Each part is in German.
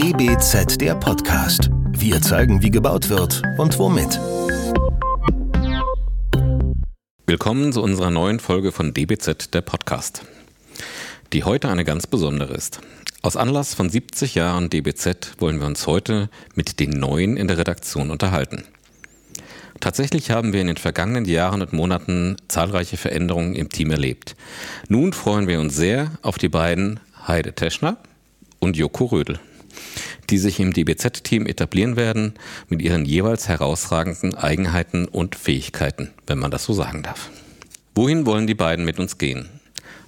DBZ der Podcast. Wir zeigen, wie gebaut wird und womit. Willkommen zu unserer neuen Folge von DBZ der Podcast, die heute eine ganz besondere ist. Aus Anlass von 70 Jahren DBZ wollen wir uns heute mit den Neuen in der Redaktion unterhalten. Tatsächlich haben wir in den vergangenen Jahren und Monaten zahlreiche Veränderungen im Team erlebt. Nun freuen wir uns sehr auf die beiden Heide Teschner und Joko Rödel, die sich im DBZ-Team etablieren werden mit ihren jeweils herausragenden Eigenheiten und Fähigkeiten, wenn man das so sagen darf. Wohin wollen die beiden mit uns gehen?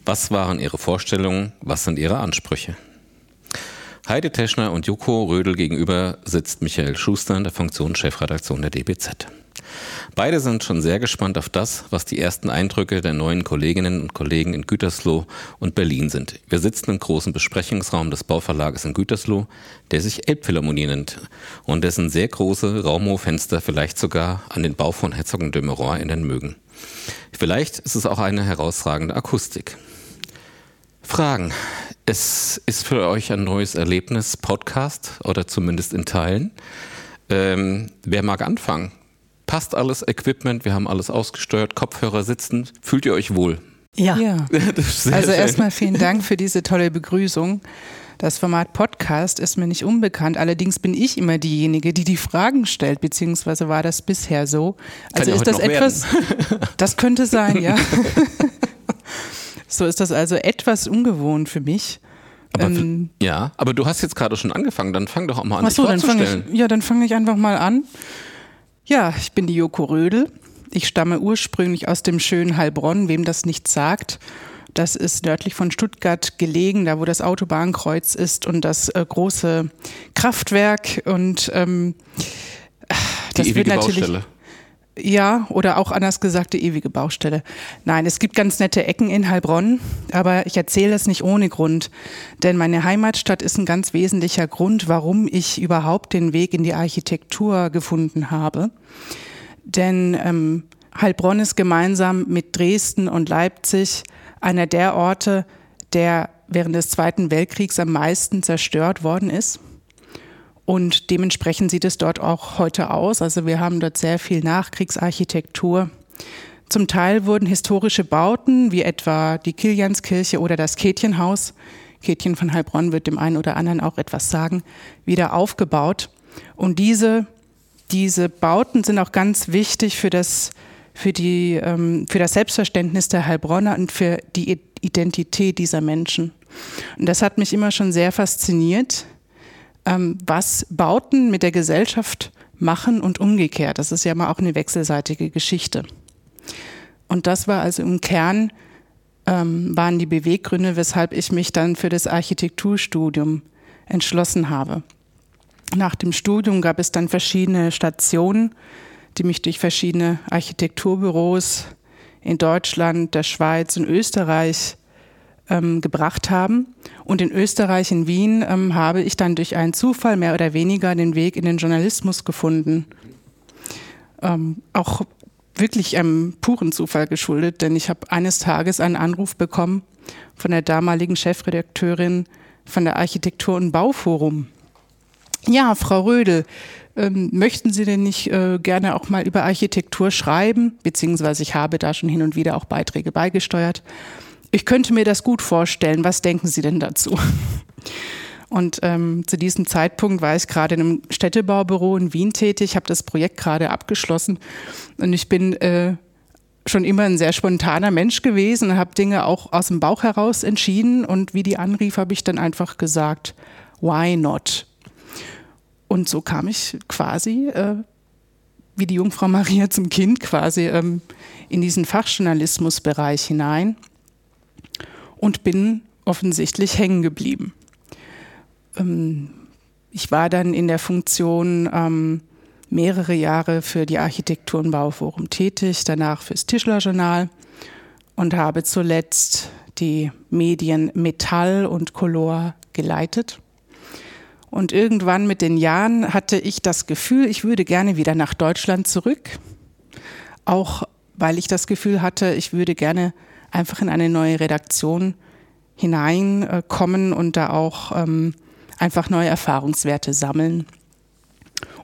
Was waren ihre Vorstellungen? Was sind ihre Ansprüche? Heide Teschner und Joko Rödel gegenüber sitzt Michael Schuster in der Funktion Chefredaktion der DBZ. Beide sind schon sehr gespannt auf das, was die ersten Eindrücke der neuen Kolleginnen und Kollegen in Gütersloh und Berlin sind. Wir sitzen im großen Besprechungsraum des Bauverlages in Gütersloh, der sich Elbphilharmonie nennt und dessen sehr große Raumhoffenster vielleicht sogar an den Bau von Herzog und de Meuron erinnern mögen. Vielleicht ist es auch eine herausragende Akustik. Fragen. Es ist für euch ein neues Erlebnis, Podcast oder zumindest in Teilen. Ähm, wer mag anfangen? Passt alles, Equipment, wir haben alles ausgesteuert, Kopfhörer sitzen. Fühlt ihr euch wohl? Ja. ja. also erstmal vielen Dank für diese tolle Begrüßung. Das Format Podcast ist mir nicht unbekannt. Allerdings bin ich immer diejenige, die die Fragen stellt, beziehungsweise war das bisher so. Also ja ist das etwas, das könnte sein, ja. so ist das also etwas ungewohnt für mich. Aber ähm, ja, aber du hast jetzt gerade schon angefangen, dann fang doch auch mal an, Achso, dich vorzustellen. Ich, ja, dann fange ich einfach mal an. Ja, ich bin die Joko Rödel. Ich stamme ursprünglich aus dem schönen Heilbronn, wem das nichts sagt. Das ist nördlich von Stuttgart gelegen, da wo das Autobahnkreuz ist und das äh, große Kraftwerk und ähm, das Die wird natürlich. Baustelle. Ja, oder auch anders gesagt die ewige Baustelle. Nein, es gibt ganz nette Ecken in Heilbronn, aber ich erzähle das nicht ohne Grund. Denn meine Heimatstadt ist ein ganz wesentlicher Grund, warum ich überhaupt den Weg in die Architektur gefunden habe. Denn ähm, Heilbronn ist gemeinsam mit Dresden und Leipzig einer der Orte, der während des Zweiten Weltkriegs am meisten zerstört worden ist. Und dementsprechend sieht es dort auch heute aus. Also wir haben dort sehr viel Nachkriegsarchitektur. Zum Teil wurden historische Bauten, wie etwa die Kilianskirche oder das Kätchenhaus, Kätchen von Heilbronn wird dem einen oder anderen auch etwas sagen, wieder aufgebaut. Und diese, diese Bauten sind auch ganz wichtig für das, für, die, ähm, für das Selbstverständnis der Heilbronner und für die Identität dieser Menschen. Und das hat mich immer schon sehr fasziniert ähm, was Bauten mit der Gesellschaft machen und umgekehrt. Das ist ja mal auch eine wechselseitige Geschichte. Und das war also im Kern, ähm, waren die Beweggründe, weshalb ich mich dann für das Architekturstudium entschlossen habe. Nach dem Studium gab es dann verschiedene Stationen, die mich durch verschiedene Architekturbüros in Deutschland, der Schweiz und Österreich ähm, gebracht haben. Und in Österreich, in Wien, ähm, habe ich dann durch einen Zufall mehr oder weniger den Weg in den Journalismus gefunden. Ähm, auch wirklich einem puren Zufall geschuldet, denn ich habe eines Tages einen Anruf bekommen von der damaligen Chefredakteurin von der Architektur- und Bauforum. Ja, Frau Rödel, ähm, möchten Sie denn nicht äh, gerne auch mal über Architektur schreiben? Beziehungsweise ich habe da schon hin und wieder auch Beiträge beigesteuert. Ich könnte mir das gut vorstellen. Was denken Sie denn dazu? Und ähm, zu diesem Zeitpunkt war ich gerade in einem Städtebaubüro in Wien tätig, habe das Projekt gerade abgeschlossen und ich bin äh, schon immer ein sehr spontaner Mensch gewesen, habe Dinge auch aus dem Bauch heraus entschieden und wie die anrief, habe ich dann einfach gesagt, why not? Und so kam ich quasi äh, wie die Jungfrau Maria zum Kind quasi ähm, in diesen Fachjournalismusbereich hinein und bin offensichtlich hängen geblieben. Ähm, ich war dann in der Funktion ähm, mehrere Jahre für die Architektur- und Bauforum tätig, danach fürs Tischlerjournal und habe zuletzt die Medien Metall und Color geleitet. Und irgendwann mit den Jahren hatte ich das Gefühl, ich würde gerne wieder nach Deutschland zurück. Auch weil ich das Gefühl hatte, ich würde gerne einfach in eine neue Redaktion hineinkommen und da auch ähm, einfach neue Erfahrungswerte sammeln.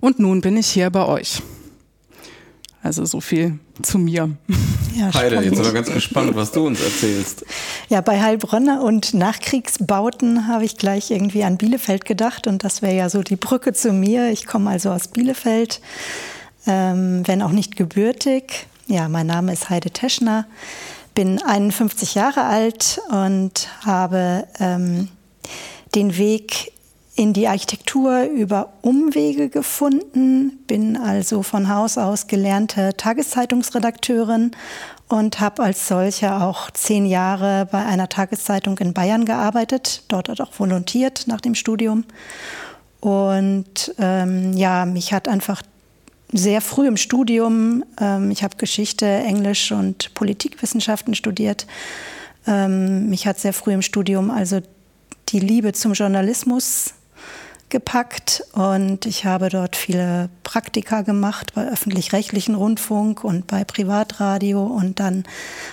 Und nun bin ich hier bei euch. Also so viel zu mir. Ja, Heide, jetzt sind wir ganz gespannt, was du uns erzählst. Ja, bei Heilbronner und Nachkriegsbauten habe ich gleich irgendwie an Bielefeld gedacht und das wäre ja so die Brücke zu mir. Ich komme also aus Bielefeld, ähm, wenn auch nicht gebürtig. Ja, mein Name ist Heide Teschner, bin 51 Jahre alt und habe ähm, den Weg in die Architektur über Umwege gefunden, bin also von Haus aus gelernte Tageszeitungsredakteurin und habe als solche auch zehn Jahre bei einer Tageszeitung in Bayern gearbeitet, dort auch volontiert nach dem Studium. Und ähm, ja, mich hat einfach sehr früh im Studium, ähm, ich habe Geschichte, Englisch und Politikwissenschaften studiert, ähm, mich hat sehr früh im Studium also die Liebe zum Journalismus gepackt und ich habe dort viele Praktika gemacht bei öffentlich-rechtlichen Rundfunk und bei Privatradio und dann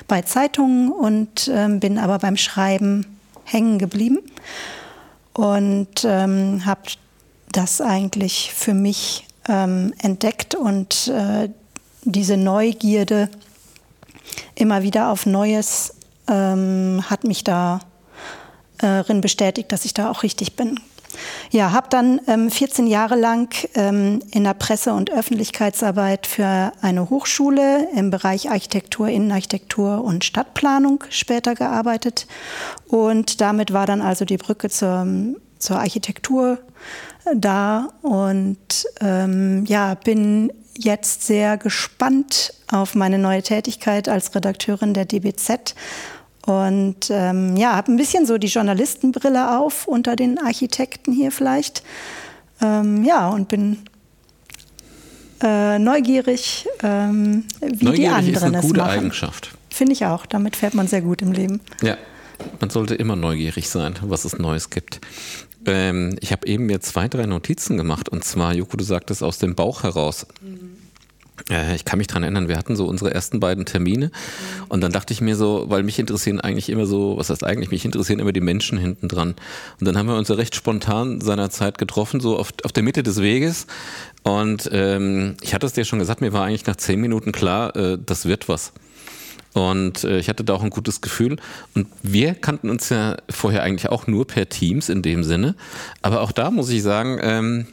bei Zeitungen und ähm, bin aber beim Schreiben hängen geblieben und ähm, habe das eigentlich für mich ähm, entdeckt und äh, diese Neugierde immer wieder auf Neues ähm, hat mich darin bestätigt, dass ich da auch richtig bin. Ja, habe dann ähm, 14 Jahre lang ähm, in der Presse- und Öffentlichkeitsarbeit für eine Hochschule im Bereich Architektur, Innenarchitektur und Stadtplanung später gearbeitet. Und damit war dann also die Brücke zur, zur Architektur äh, da. Und ähm, ja, bin jetzt sehr gespannt auf meine neue Tätigkeit als Redakteurin der DBZ und ähm, ja, habe ein bisschen so die Journalistenbrille auf unter den Architekten hier vielleicht. Ähm, ja, und bin äh, neugierig, ähm, wie neugierig die anderen ist eine gute machen. Eigenschaft. Finde ich auch. Damit fährt man sehr gut im Leben. Ja, man sollte immer neugierig sein, was es Neues gibt. Ähm, ich habe eben mir zwei, drei Notizen gemacht. Und zwar, Joko, du sagtest aus dem Bauch heraus. Mhm. Äh, ich kann mich dran erinnern, wir hatten so unsere ersten beiden Termine und dann dachte ich mir so, weil mich interessieren eigentlich immer so, was heißt eigentlich, mich interessieren immer die Menschen hinten dran. Und dann haben wir uns ja recht spontan seinerzeit getroffen, so auf, auf der Mitte des Weges. Und ähm, ich hatte es dir schon gesagt, mir war eigentlich nach zehn Minuten klar, äh, das wird was. Und äh, ich hatte da auch ein gutes Gefühl. Und wir kannten uns ja vorher eigentlich auch nur per Teams in dem Sinne. Aber auch da muss ich sagen, ähm,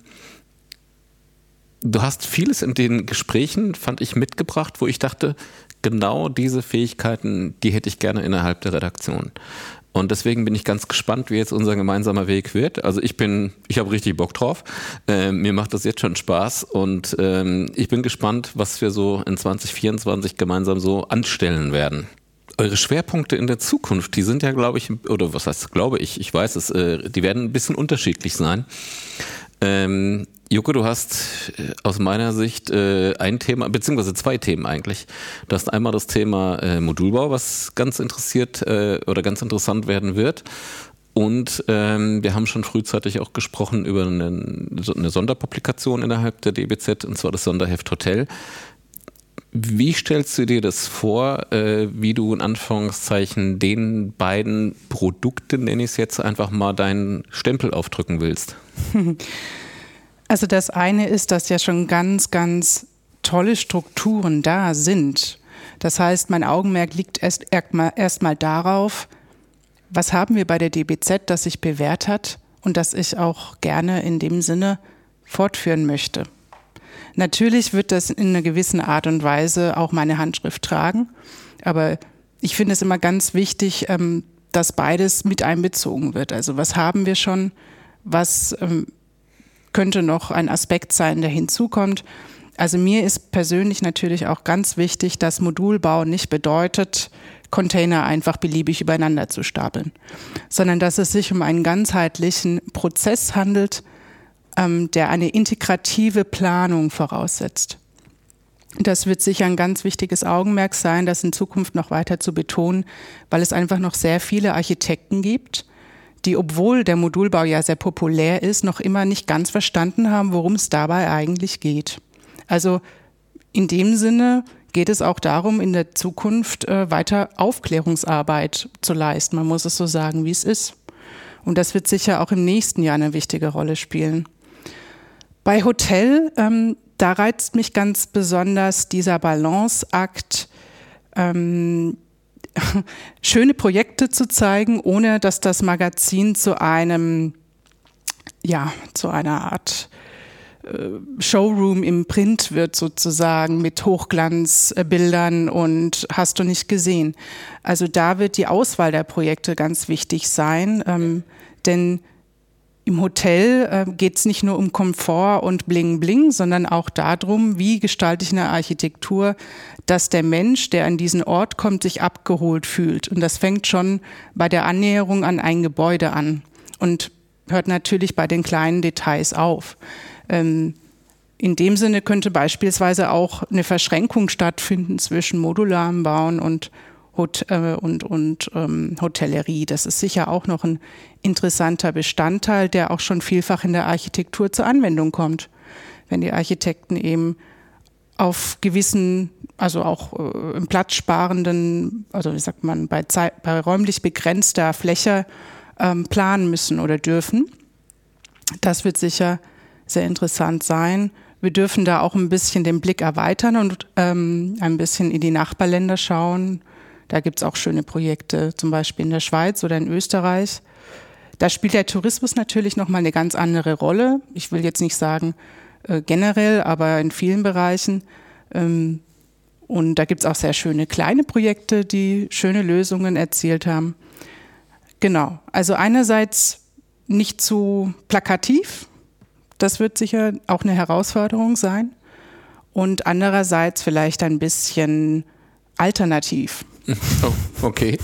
du hast vieles in den Gesprächen, fand ich, mitgebracht, wo ich dachte, genau diese Fähigkeiten, die hätte ich gerne innerhalb der Redaktion. Und deswegen bin ich ganz gespannt, wie jetzt unser gemeinsamer Weg wird. Also ich bin, ich habe richtig Bock drauf. Äh, mir macht das jetzt schon Spaß und ähm, ich bin gespannt, was wir so in 2024 gemeinsam so anstellen werden. Eure Schwerpunkte in der Zukunft, die sind ja, glaube ich, oder was heißt, glaube ich, ich weiß es, äh, die werden ein bisschen unterschiedlich sein. Ähm, Joko, du hast äh, aus meiner Sicht äh, ein Thema, beziehungsweise zwei Themen eigentlich. Du hast einmal das Thema äh, Modulbau, was ganz interessiert äh, oder ganz interessant werden wird. Und ähm, wir haben schon frühzeitig auch gesprochen über eine, eine Sonderpublikation innerhalb der DBZ, und zwar das Sonderheft Hotel. Wie stellst du dir das vor, äh, wie du in Anführungszeichen den beiden Produkten, nenne ich es jetzt einfach mal, deinen Stempel aufdrücken willst? Also das eine ist, dass ja schon ganz, ganz tolle Strukturen da sind. Das heißt, mein Augenmerk liegt erst erstmal erst darauf, was haben wir bei der DBZ, das sich bewährt hat und das ich auch gerne in dem Sinne fortführen möchte. Natürlich wird das in einer gewissen Art und Weise auch meine Handschrift tragen, aber ich finde es immer ganz wichtig, ähm, dass beides mit einbezogen wird. Also was haben wir schon, was ähm, könnte noch ein Aspekt sein, der hinzukommt. Also mir ist persönlich natürlich auch ganz wichtig, dass Modulbau nicht bedeutet, Container einfach beliebig übereinander zu stapeln, sondern dass es sich um einen ganzheitlichen Prozess handelt, ähm, der eine integrative Planung voraussetzt. Das wird sicher ein ganz wichtiges Augenmerk sein, das in Zukunft noch weiter zu betonen, weil es einfach noch sehr viele Architekten gibt, die, obwohl der Modulbau ja sehr populär ist, noch immer nicht ganz verstanden haben, worum es dabei eigentlich geht. Also in dem Sinne geht es auch darum, in der Zukunft äh, weiter Aufklärungsarbeit zu leisten. Man muss es so sagen, wie es ist. Und das wird sicher auch im nächsten Jahr eine wichtige Rolle spielen. Bei Hotel, ähm, da reizt mich ganz besonders dieser Balanceakt, ähm, schöne Projekte zu zeigen, ohne dass das Magazin zu einem, ja, zu einer Art äh, Showroom im Print wird sozusagen mit Hochglanzbildern und hast du nicht gesehen. Also da wird die Auswahl der Projekte ganz wichtig sein, ähm, denn im Hotel äh, geht es nicht nur um Komfort und Bling Bling, sondern auch darum, wie gestalte ich eine Architektur, dass der Mensch, der an diesen Ort kommt, sich abgeholt fühlt. Und das fängt schon bei der Annäherung an ein Gebäude an und hört natürlich bei den kleinen Details auf. Ähm, in dem Sinne könnte beispielsweise auch eine Verschränkung stattfinden zwischen modularem Bauen und Hot äh, und, und ähm, Hotellerie. Das ist sicher auch noch ein interessanter Bestandteil, der auch schon vielfach in der Architektur zur Anwendung kommt. Wenn die Architekten eben auf gewissen, also auch äh, im platzsparenden, also wie sagt man, bei, Zeit, bei räumlich begrenzter Fläche ähm, planen müssen oder dürfen. Das wird sicher sehr interessant sein. Wir dürfen da auch ein bisschen den Blick erweitern und ähm, ein bisschen in die Nachbarländer schauen. Da gibt es auch schöne Projekte, zum Beispiel in der Schweiz oder in Österreich. Da spielt der Tourismus natürlich nochmal eine ganz andere Rolle. Ich will jetzt nicht sagen äh, generell, aber in vielen Bereichen. Ähm, und da gibt es auch sehr schöne kleine Projekte, die schöne Lösungen erzielt haben. Genau, also einerseits nicht zu plakativ, das wird sicher auch eine Herausforderung sein. Und andererseits vielleicht ein bisschen alternativ. Oh, okay.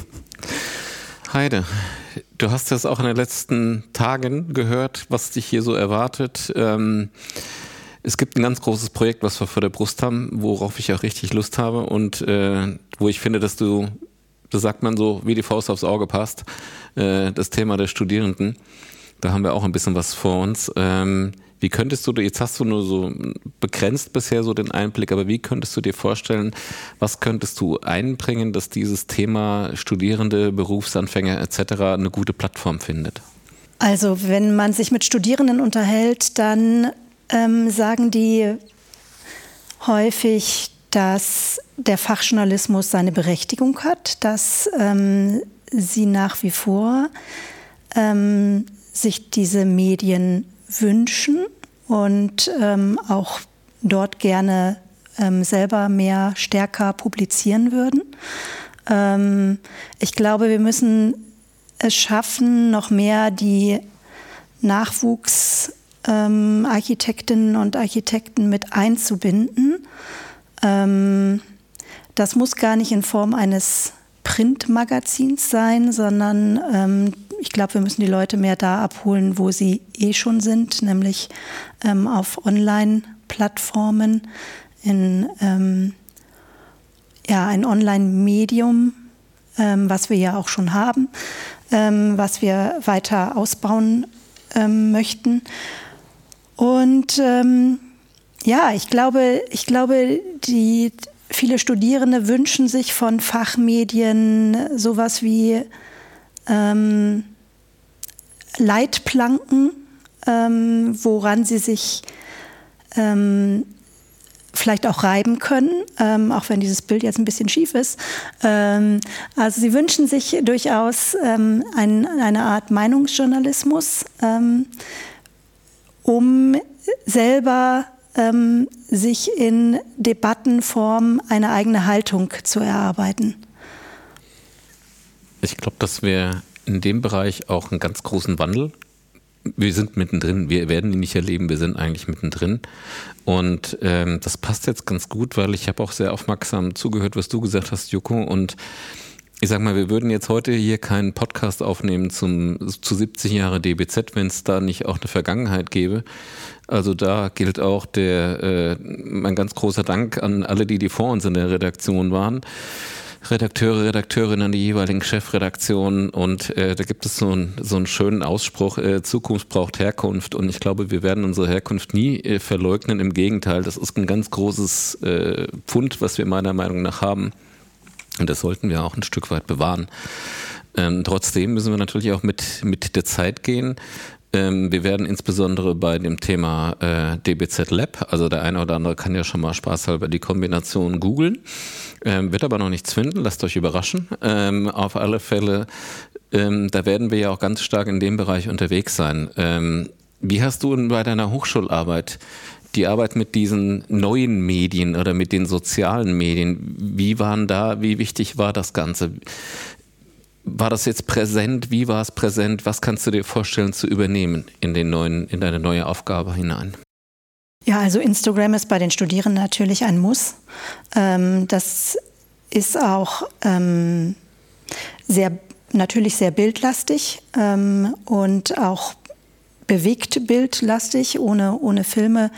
Heide, du hast das auch in den letzten Tagen gehört, was dich hier so erwartet. Ähm, es gibt ein ganz großes Projekt, was wir vor der Brust haben, worauf ich auch richtig Lust habe und äh, wo ich finde, dass du, das sagt man so, wie die Faust aufs Auge passt, äh, das Thema der Studierenden. Da haben wir auch ein bisschen was vor uns. Ähm, wie könntest du, jetzt hast du nur so begrenzt bisher so den Einblick, aber wie könntest du dir vorstellen, was könntest du einbringen, dass dieses Thema Studierende, Berufsanfänger etc. eine gute Plattform findet? Also wenn man sich mit Studierenden unterhält, dann ähm, sagen die häufig, dass der Fachjournalismus seine Berechtigung hat, dass ähm, sie nach wie vor ähm, sich diese Medien wünschen und ähm, auch dort gerne ähm, selber mehr stärker publizieren würden. Ähm, ich glaube, wir müssen es schaffen, noch mehr die Nachwuchsarchitektinnen ähm, und Architekten mit einzubinden. Ähm, das muss gar nicht in Form eines Printmagazins sein, sondern ähm, ich glaube, wir müssen die Leute mehr da abholen, wo sie eh schon sind, nämlich ähm, auf Online-Plattformen, in ähm, ja, ein Online-Medium, ähm, was wir ja auch schon haben, ähm, was wir weiter ausbauen ähm, möchten. Und ähm, ja, ich glaube, ich glaube, die viele Studierende wünschen sich von Fachmedien sowas wie ähm, Leitplanken, ähm, woran sie sich ähm, vielleicht auch reiben können, ähm, auch wenn dieses Bild jetzt ein bisschen schief ist. Ähm, also sie wünschen sich durchaus ähm, ein, eine Art Meinungsjournalismus, ähm, um selber ähm, sich in Debattenform eine eigene Haltung zu erarbeiten. Ich glaube, dass wir in dem Bereich auch einen ganz großen Wandel wir sind mittendrin, wir werden ihn nicht erleben, wir sind eigentlich mittendrin. Und ähm, das passt jetzt ganz gut, weil ich habe auch sehr aufmerksam zugehört, was du gesagt hast, Joko. Und ich sag mal, wir würden jetzt heute hier keinen Podcast aufnehmen zum, zu 70 Jahre DBZ, wenn es da nicht auch eine Vergangenheit gäbe. Also da gilt auch der, äh, mein ganz großer Dank an alle, die, die vor uns in der Redaktion waren. Redakteure, Redakteurinnen an die jeweiligen Chefredaktionen und äh, da gibt es so, ein, so einen schönen Ausspruch, äh, Zukunft braucht Herkunft und ich glaube, wir werden unsere Herkunft nie äh, verleugnen, im Gegenteil, das ist ein ganz großes äh, Pfund, was wir meiner Meinung nach haben und das sollten wir auch ein Stück weit bewahren. Ähm, trotzdem müssen wir natürlich auch mit, mit der Zeit gehen. Ähm, wir werden insbesondere bei dem Thema äh, DBZ Lab, also der eine oder andere kann ja schon mal spaßhalber die Kombination googeln, ähm, wird aber noch nichts finden, lasst euch überraschen. Ähm, auf alle Fälle, ähm, da werden wir ja auch ganz stark in dem Bereich unterwegs sein. Ähm, wie hast du bei deiner Hochschularbeit die Arbeit mit diesen neuen Medien oder mit den sozialen Medien, wie waren da, wie wichtig war das Ganze? War das jetzt präsent? Wie war es präsent? Was kannst du dir vorstellen zu übernehmen in, den neuen, in deine neue Aufgabe hinein? Ja, also Instagram ist bei den Studierenden natürlich ein Muss. Ähm, das ist auch ähm, sehr, natürlich sehr bildlastig ähm, und auch bewegt bildlastig. Ohne, ohne Filme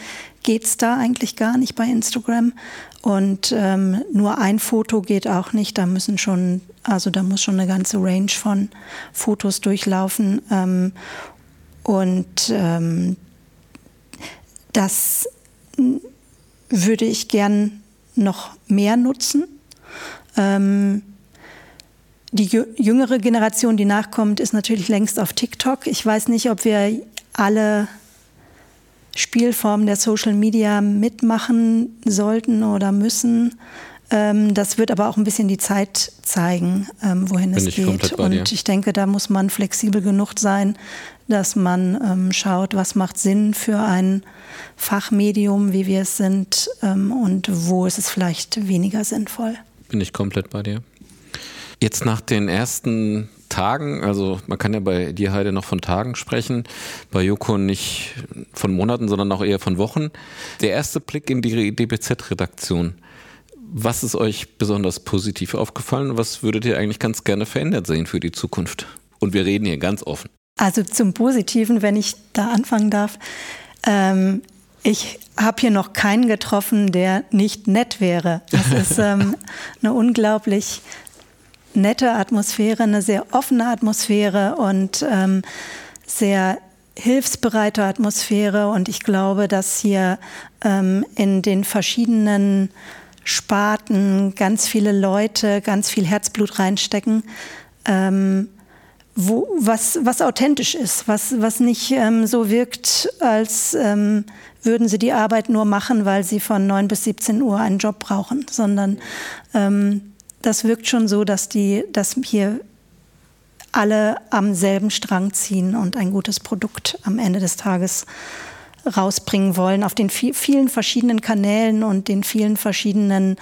geht es da eigentlich gar nicht bei Instagram. Und ähm, nur ein Foto geht auch nicht. Da müssen schon also da muss schon eine ganze Range von Fotos durchlaufen. Ähm, und ähm, das würde ich gern noch mehr nutzen. Ähm, die jüngere Generation, die nachkommt, ist natürlich längst auf TikTok. Ich weiß nicht, ob wir alle Spielformen der Social Media mitmachen sollten oder müssen. Ähm, das wird aber auch ein bisschen die Zeit zeigen, ähm, wohin Bin es geht. Und ich denke, da muss man flexibel genug sein, dass man ähm, schaut, was macht Sinn für ein Fachmedium, wie wir es sind, und wo ist es vielleicht weniger sinnvoll. Bin ich komplett bei dir. Jetzt nach den ersten Tagen, also man kann ja bei dir Heide noch von Tagen sprechen, bei Joko nicht von Monaten, sondern auch eher von Wochen. Der erste Blick in die DBZ-Redaktion. Was ist euch besonders positiv aufgefallen? Was würdet ihr eigentlich ganz gerne verändert sehen für die Zukunft? Und wir reden hier ganz offen. Also zum Positiven, wenn ich da anfangen darf. Ähm, ich habe hier noch keinen getroffen, der nicht nett wäre. Das ist ähm, eine unglaublich nette Atmosphäre, eine sehr offene Atmosphäre und ähm, sehr hilfsbereite Atmosphäre. Und ich glaube, dass hier ähm, in den verschiedenen Sparten ganz viele Leute ganz viel Herzblut reinstecken, ähm, wo, was, was authentisch ist, was, was nicht ähm, so wirkt, als ähm, würden sie die Arbeit nur machen, weil sie von 9 bis 17 Uhr einen Job brauchen, sondern ähm, das wirkt schon so, dass, die, dass hier alle am selben Strang ziehen und ein gutes Produkt am Ende des Tages rausbringen wollen auf den vielen verschiedenen Kanälen und den vielen verschiedenen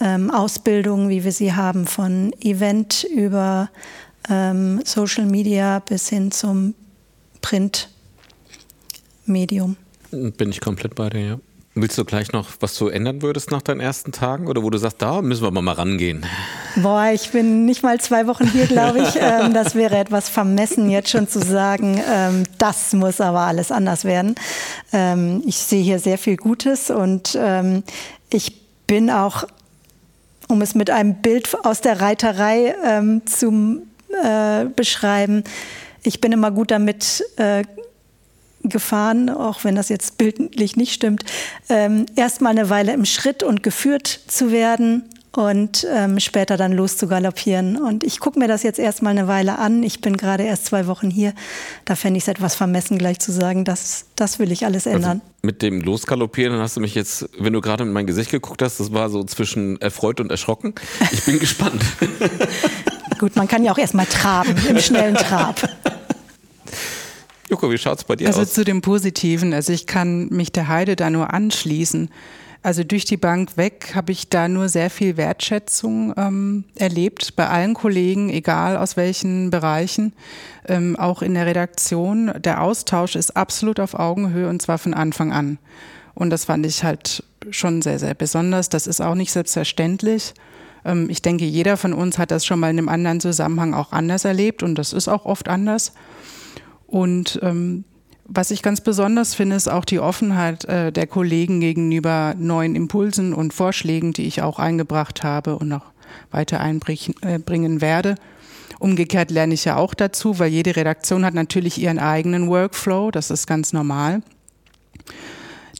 ähm, Ausbildungen, wie wir sie haben, von Event über ähm, Social Media bis hin zum Printmedium. Bin ich komplett bei dir, ja. Willst du gleich noch, was du ändern würdest nach deinen ersten Tagen oder wo du sagst, da müssen wir mal, rangehen? Boah, ich bin nicht mal zwei Wochen hier, glaube ich. ähm, das wäre etwas vermessen, jetzt schon zu sagen, ähm, das muss aber alles anders werden. Ähm, ich sehe hier sehr viel Gutes und ähm, ich bin auch, um es mit einem Bild aus der Reiterei ähm, zu äh, beschreiben, ich bin immer gut damit äh, gefahren, auch wenn das jetzt bildlich nicht stimmt, ähm, erstmal eine Weile im Schritt und geführt zu werden und ähm, später dann loszugaloppieren. Und ich gucke mir das jetzt erstmal eine Weile an. Ich bin gerade erst zwei Wochen hier. Da fände ich es etwas vermessen, gleich zu sagen, das, das will ich alles also ändern. Also mit dem Losgaloppieren hast du mich jetzt, wenn du gerade in mein Gesicht geguckt hast, das war so zwischen erfreut und erschrocken. Ich bin gespannt. Gut, man kann ja auch erstmal traben, im schnellen Trab. Joko, wie schaut es bei dir also aus? Also zu dem Positiven, also ich kann mich der Heide da nur anschließen. Also durch die Bank weg habe ich da nur sehr viel Wertschätzung ähm, erlebt bei allen Kollegen, egal aus welchen Bereichen, ähm, auch in der Redaktion. Der Austausch ist absolut auf Augenhöhe und zwar von Anfang an. Und das fand ich halt schon sehr, sehr besonders. Das ist auch nicht selbstverständlich. Ähm, ich denke, jeder von uns hat das schon mal in einem anderen Zusammenhang auch anders erlebt und das ist auch oft anders. Und ähm, was ich ganz besonders finde, ist auch die Offenheit äh, der Kollegen gegenüber neuen Impulsen und Vorschlägen, die ich auch eingebracht habe und noch weiter einbringen äh, werde. Umgekehrt lerne ich ja auch dazu, weil jede Redaktion hat natürlich ihren eigenen Workflow, das ist ganz normal.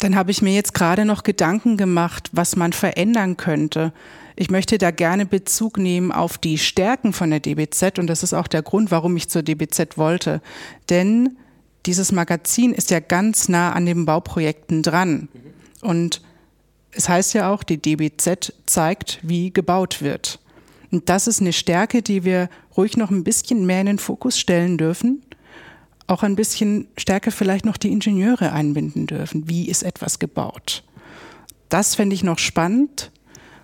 Dann habe ich mir jetzt gerade noch Gedanken gemacht, was man verändern könnte. Ich möchte da gerne Bezug nehmen auf die Stärken von der DBZ und das ist auch der Grund, warum ich zur DBZ wollte. Denn dieses Magazin ist ja ganz nah an den Bauprojekten dran. Und es heißt ja auch, die DBZ zeigt, wie gebaut wird. Und das ist eine Stärke, die wir ruhig noch ein bisschen mehr in den Fokus stellen dürfen. Auch ein bisschen stärker vielleicht noch die Ingenieure einbinden dürfen. Wie ist etwas gebaut? Das fände ich noch spannend.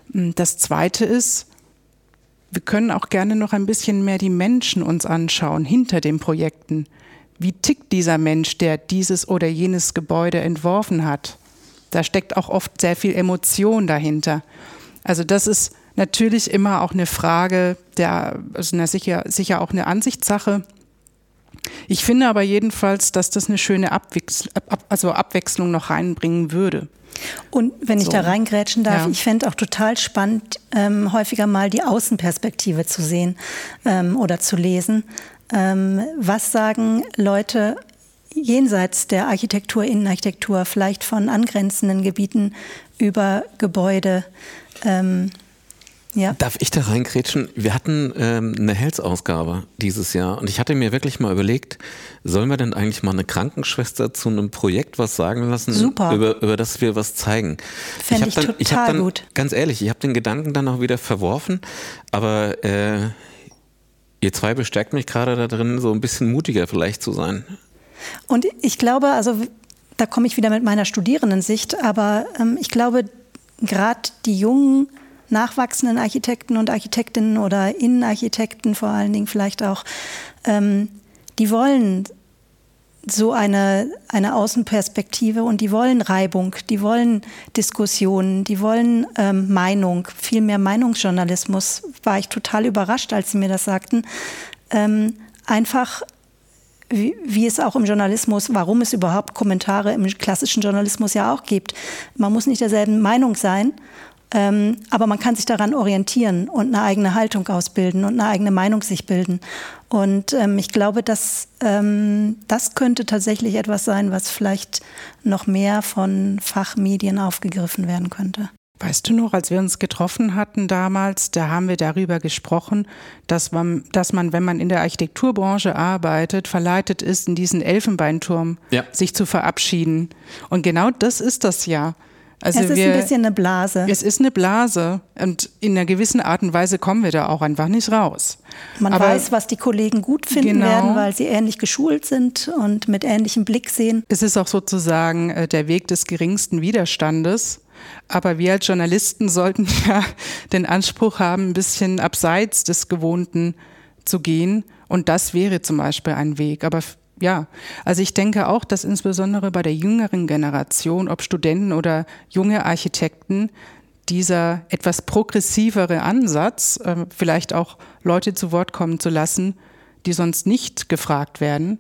Das Zweite ist, wir können auch gerne noch ein bisschen mehr die Menschen uns anschauen hinter den Projekten. Wie tickt dieser Mensch, der dieses oder jenes Gebäude entworfen hat? Da steckt auch oft sehr viel Emotion dahinter. Also das ist natürlich immer auch eine Frage, der, also eine sicher, sicher auch eine Ansichtssache. Ich finde aber jedenfalls, dass das eine schöne Abwechsl also Abwechslung noch reinbringen würde. Und wenn ich so. da reingrätschen darf, ja. ich fände auch total spannend, ähm, häufiger mal die Außenperspektive zu sehen ähm, oder zu lesen. Ähm, was sagen Leute jenseits der Architektur, Innenarchitektur, vielleicht von angrenzenden Gebieten über Gebäude? Ähm, ja. Darf ich da reingrätschen? Wir hatten ähm, eine Health-Ausgabe dieses Jahr und ich hatte mir wirklich mal überlegt, sollen wir denn eigentlich mal eine Krankenschwester zu einem Projekt was sagen lassen, Super. Über, über das wir was zeigen? Fände ich, ich dann, total dann, gut. Ganz ehrlich, ich habe den Gedanken dann auch wieder verworfen, aber äh, ihr zwei bestärkt mich gerade da drin, so ein bisschen mutiger vielleicht zu sein. Und ich glaube, also da komme ich wieder mit meiner Studierendensicht, aber ähm, ich glaube, gerade die jungen nachwachsenden Architekten und Architektinnen oder Innenarchitekten vor allen Dingen vielleicht auch, ähm, die wollen so eine, eine Außenperspektive und die wollen Reibung, die wollen Diskussionen, die wollen ähm, Meinung, viel mehr Meinungsjournalismus. War ich total überrascht, als sie mir das sagten. Ähm, einfach wie, wie, es auch im Journalismus, warum es überhaupt Kommentare im klassischen Journalismus ja auch gibt. Man muss nicht derselben Meinung sein ähm, aber man kann sich daran orientieren und eine eigene Haltung ausbilden und eine eigene Meinung sich bilden. Und ähm, ich glaube, dass ähm, das könnte tatsächlich etwas sein, was vielleicht noch mehr von Fachmedien aufgegriffen werden könnte. Weißt du noch, als wir uns getroffen hatten damals, da haben wir darüber gesprochen, dass man, dass man, wenn man in der Architekturbranche arbeitet, verleitet ist, in diesen Elfenbeinturm ja. sich zu verabschieden. Und genau das ist das ja. Also es ist wir, ein bisschen eine Blase. Es ist eine Blase und in einer gewissen Art und Weise kommen wir da auch einfach nicht raus. Man Aber weiß, was die Kollegen gut finden genau, werden, weil sie ähnlich geschult sind und mit ähnlichem Blick sehen. Es ist auch sozusagen äh, der Weg des geringsten Widerstandes. Aber wir als Journalisten sollten ja den Anspruch haben, ein bisschen abseits des Gewohnten zu gehen. Und das wäre zum Beispiel ein Weg. Aber ja, also ich denke auch, dass insbesondere bei der jüngeren Generation, ob Studenten oder junge Architekten, dieser etwas progressivere Ansatz, äh, vielleicht auch Leute zu Wort kommen zu lassen, die sonst nicht gefragt werden,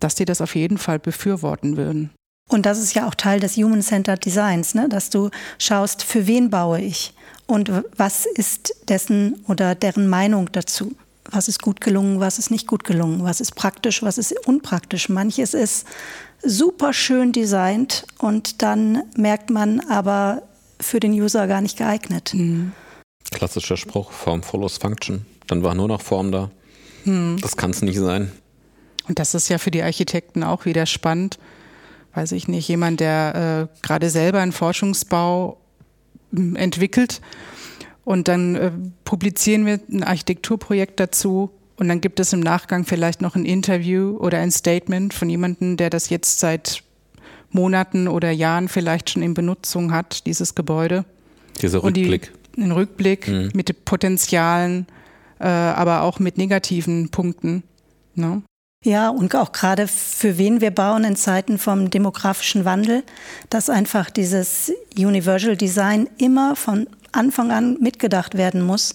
dass die das auf jeden Fall befürworten würden. Und das ist ja auch Teil des Human-Centered Designs, ne? dass du schaust, für wen baue ich und was ist dessen oder deren Meinung dazu was ist gut gelungen, was ist nicht gut gelungen, was ist praktisch, was ist unpraktisch. Manches ist super schön designt und dann merkt man aber für den User gar nicht geeignet. Mhm. Klassischer Spruch, Form follows Function. Dann war nur noch Form da. Mhm. Das kann es nicht sein. Und das ist ja für die Architekten auch wieder spannend. Weiß ich nicht, jemand, der äh, gerade selber einen Forschungsbau hm, entwickelt und dann äh, publizieren wir ein Architekturprojekt dazu und dann gibt es im Nachgang vielleicht noch ein Interview oder ein Statement von jemandem, der das jetzt seit Monaten oder Jahren vielleicht schon in Benutzung hat, dieses Gebäude. Dieser Rückblick. Die, ein Rückblick mhm. mit Potenzialen, äh, aber auch mit negativen Punkten. Ne? Ja, und auch gerade für wen wir bauen in Zeiten vom demografischen Wandel, dass einfach dieses Universal Design immer von Anfang an mitgedacht werden muss,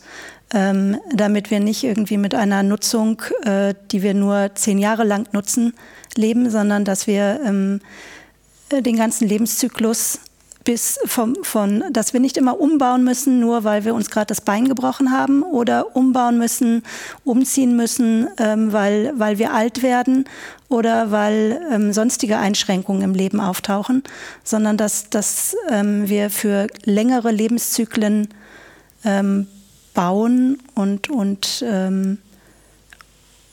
ähm, damit wir nicht irgendwie mit einer Nutzung, äh, die wir nur zehn Jahre lang nutzen, leben, sondern dass wir ähm, den ganzen Lebenszyklus bis vom, von, dass wir nicht immer umbauen müssen, nur weil wir uns gerade das Bein gebrochen haben oder umbauen müssen, umziehen müssen, ähm, weil, weil wir alt werden oder weil ähm, sonstige Einschränkungen im Leben auftauchen, sondern dass, dass ähm, wir für längere Lebenszyklen ähm, bauen und, und ähm,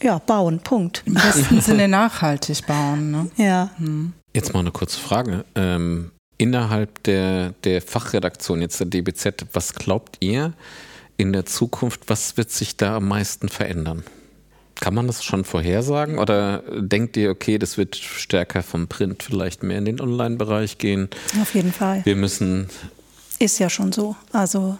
ja, bauen, Punkt. Im besten Sinne nachhaltig bauen. Ne? Ja. Hm. Jetzt mal eine kurze Frage. Ähm, innerhalb der, der Fachredaktion, jetzt der DBZ, was glaubt ihr in der Zukunft, was wird sich da am meisten verändern? Kann man das schon vorhersagen oder denkt ihr, okay, das wird stärker vom Print vielleicht mehr in den Online-Bereich gehen? Auf jeden Fall. Wir müssen. Ist ja schon so. Also.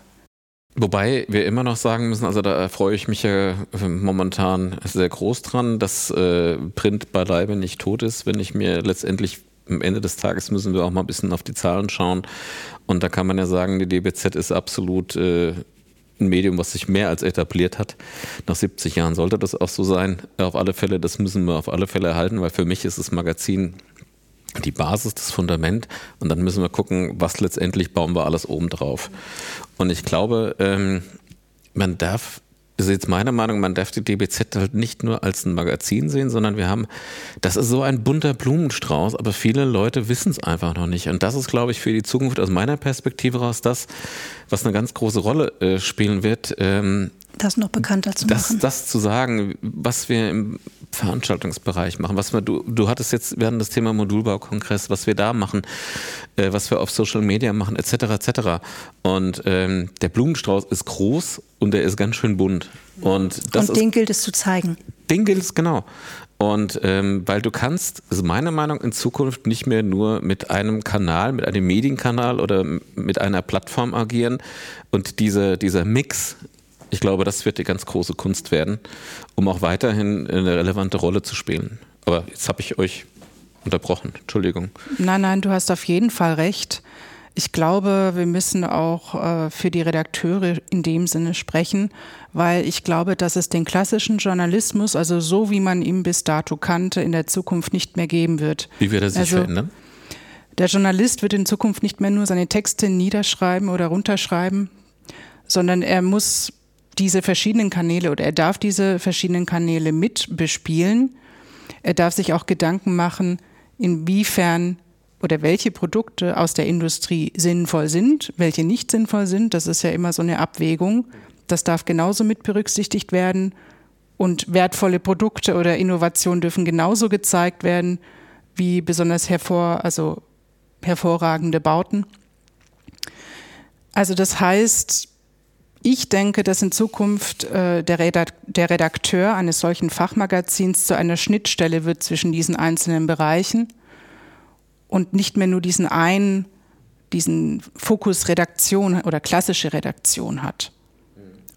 Wobei wir immer noch sagen müssen, also da freue ich mich ja momentan sehr groß dran, dass äh, Print beileibe nicht tot ist, wenn ich mir letztendlich am Ende des Tages müssen wir auch mal ein bisschen auf die Zahlen schauen. Und da kann man ja sagen, die DBZ ist absolut äh, ein Medium, was sich mehr als etabliert hat. Nach 70 Jahren sollte das auch so sein. Auf alle Fälle, das müssen wir auf alle Fälle erhalten, weil für mich ist das Magazin die Basis, das Fundament. Und dann müssen wir gucken, was letztendlich bauen wir alles oben drauf. Und ich glaube, ähm, man darf ist jetzt meine Meinung, man darf die DBZ halt nicht nur als ein Magazin sehen, sondern wir haben, das ist so ein bunter Blumenstrauß, aber viele Leute wissen es einfach noch nicht. Und das ist, glaube ich, für die Zukunft aus meiner Perspektive raus das, was eine ganz große Rolle äh, spielen wird. Ähm, das noch bekannter zu das, machen. Das zu sagen, was wir im Veranstaltungsbereich machen, was wir, du, du hattest jetzt, wir hatten das Thema Modulbaukongress, was wir da machen, äh, was wir auf Social Media machen, etc. etc. Und ähm, der Blumenstrauß ist groß und der ist ganz schön bunt. Und, das und den ist, gilt es zu zeigen. Den gilt es, genau. Und ähm, weil du kannst, also meiner Meinung in Zukunft nicht mehr nur mit einem Kanal, mit einem Medienkanal oder mit einer Plattform agieren und diese, dieser Mix ich glaube, das wird die ganz große Kunst werden, um auch weiterhin eine relevante Rolle zu spielen. Aber jetzt habe ich euch unterbrochen. Entschuldigung. Nein, nein, du hast auf jeden Fall recht. Ich glaube, wir müssen auch äh, für die Redakteure in dem Sinne sprechen, weil ich glaube, dass es den klassischen Journalismus, also so wie man ihn bis dato kannte, in der Zukunft nicht mehr geben wird. Wie wird er sich also, verändern? Der Journalist wird in Zukunft nicht mehr nur seine Texte niederschreiben oder runterschreiben, sondern er muss diese verschiedenen Kanäle oder er darf diese verschiedenen Kanäle mit bespielen. Er darf sich auch Gedanken machen, inwiefern oder welche Produkte aus der Industrie sinnvoll sind, welche nicht sinnvoll sind. Das ist ja immer so eine Abwägung. Das darf genauso mit berücksichtigt werden. Und wertvolle Produkte oder Innovationen dürfen genauso gezeigt werden wie besonders hervor, also hervorragende Bauten. Also das heißt, ich denke, dass in Zukunft äh, der, Redak der Redakteur eines solchen Fachmagazins zu einer Schnittstelle wird zwischen diesen einzelnen Bereichen und nicht mehr nur diesen einen, diesen Fokus Redaktion oder klassische Redaktion hat.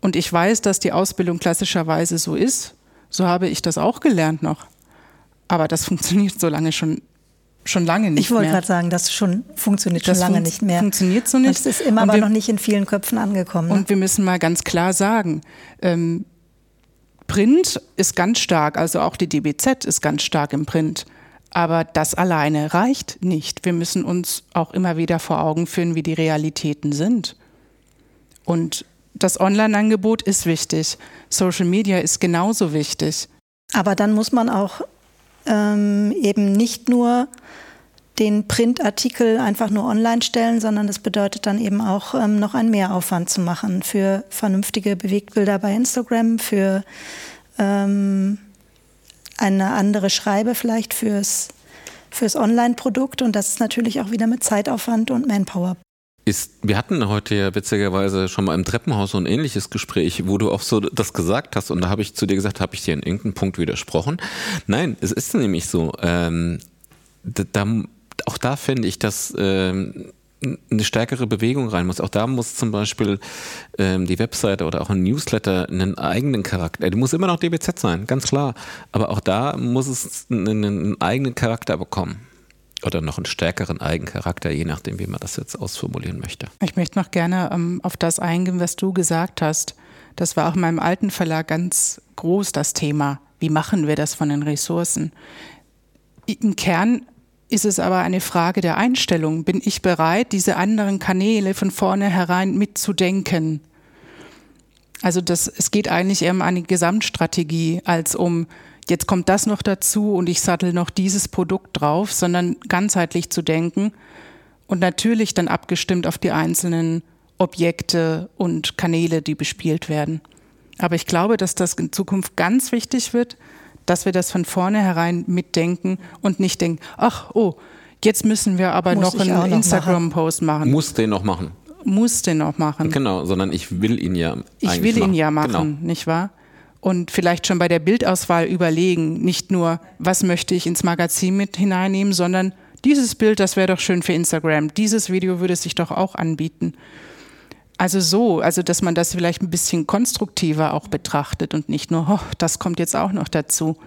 Und ich weiß, dass die Ausbildung klassischerweise so ist. So habe ich das auch gelernt noch. Aber das funktioniert so lange schon schon lange nicht ich wollte gerade sagen, das schon funktioniert das schon lange fun nicht mehr. Funktioniert so nicht. Es ist immer aber wir, noch nicht in vielen Köpfen angekommen. Ne? Und wir müssen mal ganz klar sagen, ähm, Print ist ganz stark, also auch die DBZ ist ganz stark im Print. Aber das alleine reicht nicht. Wir müssen uns auch immer wieder vor Augen führen, wie die Realitäten sind. Und das Online-Angebot ist wichtig. Social Media ist genauso wichtig. Aber dann muss man auch ähm, eben nicht nur den Printartikel einfach nur online stellen, sondern das bedeutet dann eben auch ähm, noch einen Mehraufwand zu machen für vernünftige Bewegtbilder bei Instagram, für ähm, eine andere Schreibe vielleicht fürs, fürs Online-Produkt. Und das ist natürlich auch wieder mit Zeitaufwand und Manpower ist, wir hatten heute ja witzigerweise schon mal im Treppenhaus so ein ähnliches Gespräch, wo du auch so das gesagt hast und da habe ich zu dir gesagt, habe ich dir in irgendeinem Punkt widersprochen? Nein, es ist nämlich so, ähm, da, auch da finde ich, dass ähm, eine stärkere Bewegung rein muss. Auch da muss zum Beispiel ähm, die Webseite oder auch ein Newsletter einen eigenen Charakter, die muss immer noch DBZ sein, ganz klar, aber auch da muss es einen, einen eigenen Charakter bekommen oder noch einen stärkeren Eigencharakter, je nachdem, wie man das jetzt ausformulieren möchte. Ich möchte noch gerne ähm, auf das eingehen, was du gesagt hast. Das war auch in meinem alten Verlag ganz groß, das Thema. Wie machen wir das von den Ressourcen? Im Kern ist es aber eine Frage der Einstellung. Bin ich bereit, diese anderen Kanäle von vornherein mitzudenken? Also das, es geht eigentlich eher um eine Gesamtstrategie als um, jetzt kommt das noch dazu und ich sattel noch dieses Produkt drauf, sondern ganzheitlich zu denken und natürlich dann abgestimmt auf die einzelnen Objekte und Kanäle, die bespielt werden. Aber ich glaube, dass das in Zukunft ganz wichtig wird, dass wir das von vornherein mitdenken und nicht denken, ach, oh, jetzt müssen wir aber Muss noch einen Instagram-Post machen. Muss den noch machen. Muss den noch machen. Genau, sondern ich will ihn ja. Ich will ihn ja machen, genau. nicht wahr? Und vielleicht schon bei der Bildauswahl überlegen, nicht nur, was möchte ich ins Magazin mit hineinnehmen, sondern dieses Bild, das wäre doch schön für Instagram. Dieses Video würde sich doch auch anbieten. Also so, also dass man das vielleicht ein bisschen konstruktiver auch betrachtet und nicht nur, oh, das kommt jetzt auch noch dazu.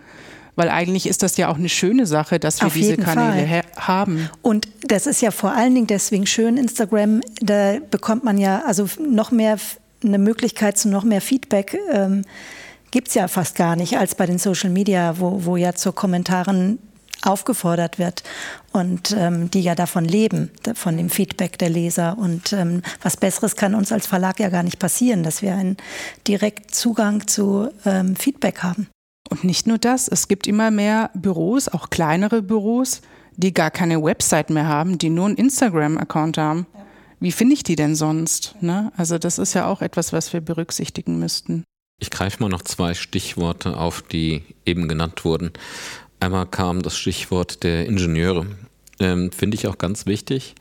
Weil eigentlich ist das ja auch eine schöne Sache, dass wir Auf diese Kanäle haben. Und das ist ja vor allen Dingen deswegen schön, Instagram, da bekommt man ja also noch mehr eine Möglichkeit zu noch mehr Feedback. Ähm, Gibt es ja fast gar nicht als bei den Social Media, wo, wo ja zu Kommentaren aufgefordert wird und ähm, die ja davon leben, von dem Feedback der Leser. Und ähm, was Besseres kann uns als Verlag ja gar nicht passieren, dass wir einen direkten Zugang zu ähm, Feedback haben. Und nicht nur das, es gibt immer mehr Büros, auch kleinere Büros, die gar keine Website mehr haben, die nur einen Instagram-Account haben. Wie finde ich die denn sonst? Ne? Also das ist ja auch etwas, was wir berücksichtigen müssten. Ich greife mal noch zwei Stichworte auf, die eben genannt wurden. Einmal kam das Stichwort der Ingenieure. Ähm, Finde ich auch ganz wichtig,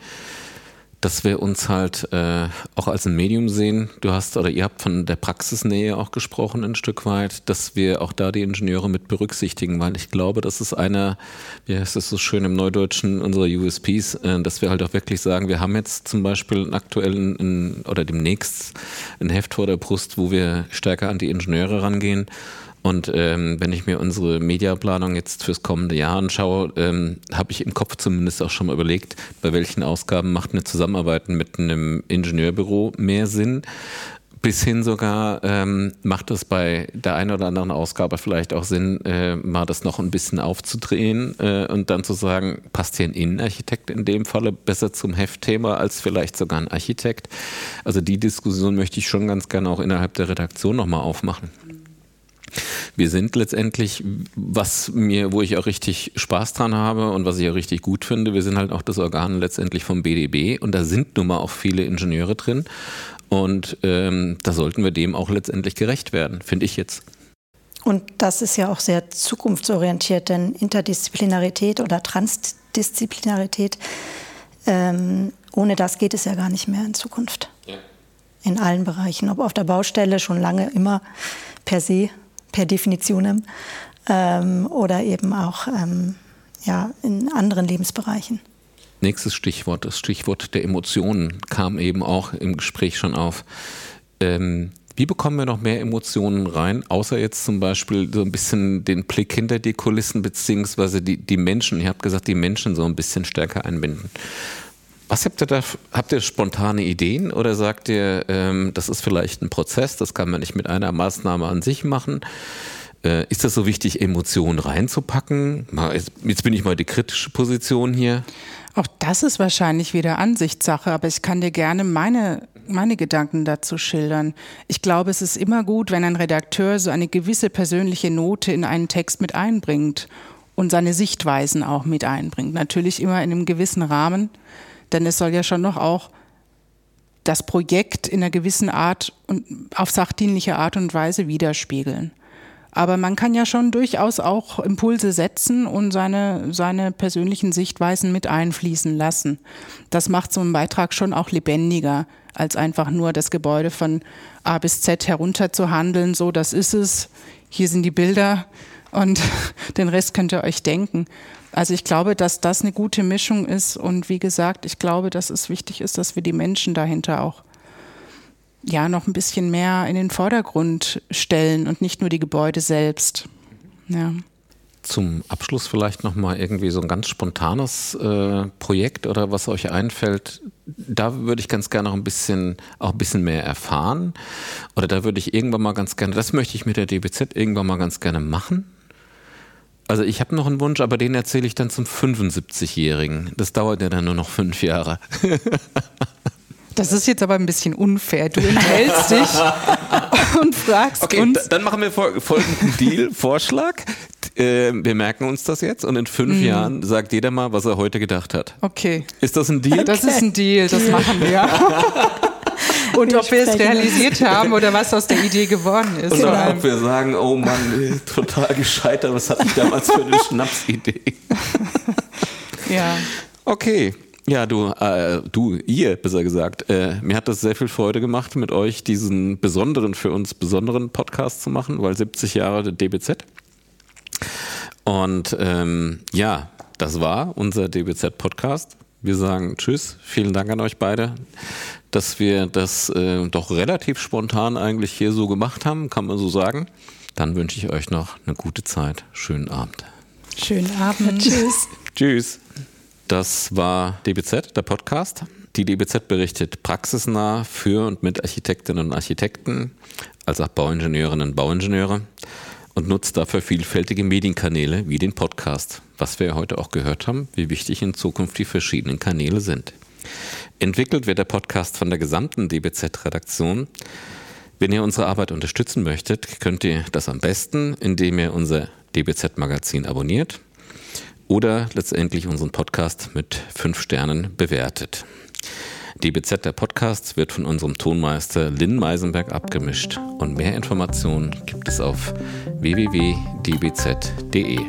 dass wir uns halt äh, auch als ein Medium sehen. Du hast oder ihr habt von der Praxisnähe auch gesprochen ein Stück weit, dass wir auch da die Ingenieure mit berücksichtigen, weil ich glaube, das ist einer, wie heißt es so schön im Neudeutschen, unserer USPs, äh, dass wir halt auch wirklich sagen, wir haben jetzt zum Beispiel einen aktuellen in, oder demnächst ein Heft vor der Brust, wo wir stärker an die Ingenieure rangehen und ähm, wenn ich mir unsere Mediaplanung jetzt fürs kommende Jahr anschaue, ähm, habe ich im Kopf zumindest auch schon mal überlegt, bei welchen Ausgaben macht eine Zusammenarbeit mit einem Ingenieurbüro mehr Sinn. Bis hin sogar ähm, macht es bei der einen oder anderen Ausgabe vielleicht auch Sinn, äh, mal das noch ein bisschen aufzudrehen äh, und dann zu sagen, passt hier ein Innenarchitekt in dem Falle besser zum Heftthema als vielleicht sogar ein Architekt. Also die Diskussion möchte ich schon ganz gerne auch innerhalb der Redaktion nochmal aufmachen. Wir sind letztendlich, was mir, wo ich auch richtig Spaß dran habe und was ich auch richtig gut finde, wir sind halt auch das Organ letztendlich vom BDB und da sind nun mal auch viele Ingenieure drin und ähm, da sollten wir dem auch letztendlich gerecht werden, finde ich jetzt. Und das ist ja auch sehr zukunftsorientiert, denn Interdisziplinarität oder Transdisziplinarität, ähm, ohne das geht es ja gar nicht mehr in Zukunft. Ja. In allen Bereichen, ob auf der Baustelle schon lange immer per se per Definition ähm, oder eben auch ähm, ja, in anderen Lebensbereichen. Nächstes Stichwort, das Stichwort der Emotionen kam eben auch im Gespräch schon auf. Ähm, wie bekommen wir noch mehr Emotionen rein, außer jetzt zum Beispiel so ein bisschen den Blick hinter die Kulissen, beziehungsweise die, die Menschen, ihr habt gesagt, die Menschen so ein bisschen stärker einbinden. Was habt ihr da? Habt ihr spontane Ideen oder sagt ihr, ähm, das ist vielleicht ein Prozess, das kann man nicht mit einer Maßnahme an sich machen? Äh, ist das so wichtig, Emotionen reinzupacken? Jetzt bin ich mal die kritische Position hier. Auch das ist wahrscheinlich wieder Ansichtssache, aber ich kann dir gerne meine, meine Gedanken dazu schildern. Ich glaube, es ist immer gut, wenn ein Redakteur so eine gewisse persönliche Note in einen Text mit einbringt und seine Sichtweisen auch mit einbringt. Natürlich immer in einem gewissen Rahmen. Denn es soll ja schon noch auch das Projekt in einer gewissen Art und auf sachdienliche Art und Weise widerspiegeln. Aber man kann ja schon durchaus auch Impulse setzen und seine, seine persönlichen Sichtweisen mit einfließen lassen. Das macht so einen Beitrag schon auch lebendiger, als einfach nur das Gebäude von A bis Z herunter zu handeln. So, das ist es. Hier sind die Bilder und den Rest könnt ihr euch denken. Also ich glaube, dass das eine gute Mischung ist und wie gesagt, ich glaube, dass es wichtig ist, dass wir die Menschen dahinter auch ja noch ein bisschen mehr in den Vordergrund stellen und nicht nur die Gebäude selbst. Ja. Zum Abschluss vielleicht noch mal irgendwie so ein ganz spontanes äh, Projekt oder was euch einfällt. Da würde ich ganz gerne noch ein bisschen auch ein bisschen mehr erfahren oder da würde ich irgendwann mal ganz gerne, das möchte ich mit der DBZ irgendwann mal ganz gerne machen Also ich habe noch einen Wunsch, aber den erzähle ich dann zum 75-Jährigen. Das dauert ja dann nur noch fünf Jahre. Das ist jetzt aber ein bisschen unfair. Du enthältst dich und fragst okay, uns. dann machen wir folgenden Deal, Vorschlag. Äh, wir merken uns das jetzt und in fünf mm. Jahren sagt jeder mal, was er heute gedacht hat. Okay. Ist das ein Deal? Das ist ein Deal, das machen wir. und ob wir es realisiert haben oder was aus der Idee geworden ist. Und genau. ob wir sagen, oh Mann, total gescheitert, was hatte ich damals für eine Schnapsidee? ja. Okay. Ja, du, äh, du, ihr, besser gesagt. Äh, mir hat das sehr viel Freude gemacht, mit euch diesen besonderen, für uns besonderen Podcast zu machen, weil 70 Jahre DBZ. Und ähm, ja, das war unser DBZ-Podcast. Wir sagen Tschüss, vielen Dank an euch beide, dass wir das äh, doch relativ spontan eigentlich hier so gemacht haben, kann man so sagen. Dann wünsche ich euch noch eine gute Zeit. Schönen Abend. Schönen Abend. Tschüss. Tschüss. Das war DBZ, der Podcast. Die DBZ berichtet praxisnah für und mit Architektinnen und Architekten, als auch Bauingenieurinnen und Bauingenieure und nutzt dafür vielfältige Medienkanäle wie den Podcast, was wir heute auch gehört haben, wie wichtig in Zukunft die verschiedenen Kanäle sind. Entwickelt wird der Podcast von der gesamten DBZ-Redaktion. Wenn ihr unsere Arbeit unterstützen möchtet, könnt ihr das am besten, indem ihr unser DBZ-Magazin abonniert oder letztendlich unseren Podcast mit fünf Sternen bewertet. DBZ, der Podcast, wird von unserem Tonmeister Lynn Meisenberg abgemischt und mehr Informationen gibt es auf www.dbz.de.